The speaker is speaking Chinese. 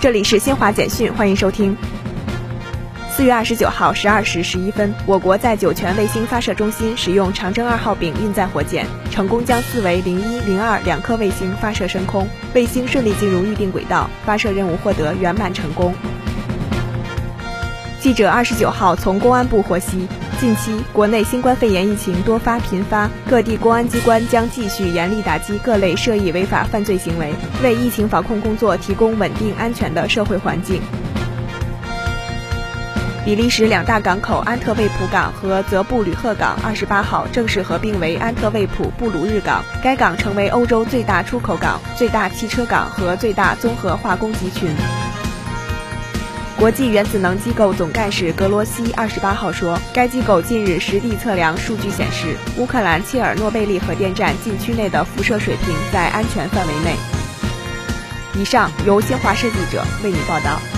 这里是新华简讯，欢迎收听。四月二十九号十二时十一分，我国在酒泉卫星发射中心使用长征二号丙运载火箭，成功将四维零一、零二两颗卫星发射升空，卫星顺利进入预定轨道，发射任务获得圆满成功。记者二十九号从公安部获悉，近期国内新冠肺炎疫情多发频发，各地公安机关将继续严厉打击各类涉疫违法犯罪行为，为疫情防控工作提供稳定安全的社会环境。比利时两大港口安特卫普港和泽布吕赫港二十八号正式合并为安特卫普布鲁日港，该港成为欧洲最大出口港、最大汽车港和最大综合化工集群。国际原子能机构总干事格罗西二十八号说，该机构近日实地测量数据显示，乌克兰切尔诺贝利核电站禁区内的辐射水平在安全范围内。以上由新华社记者为你报道。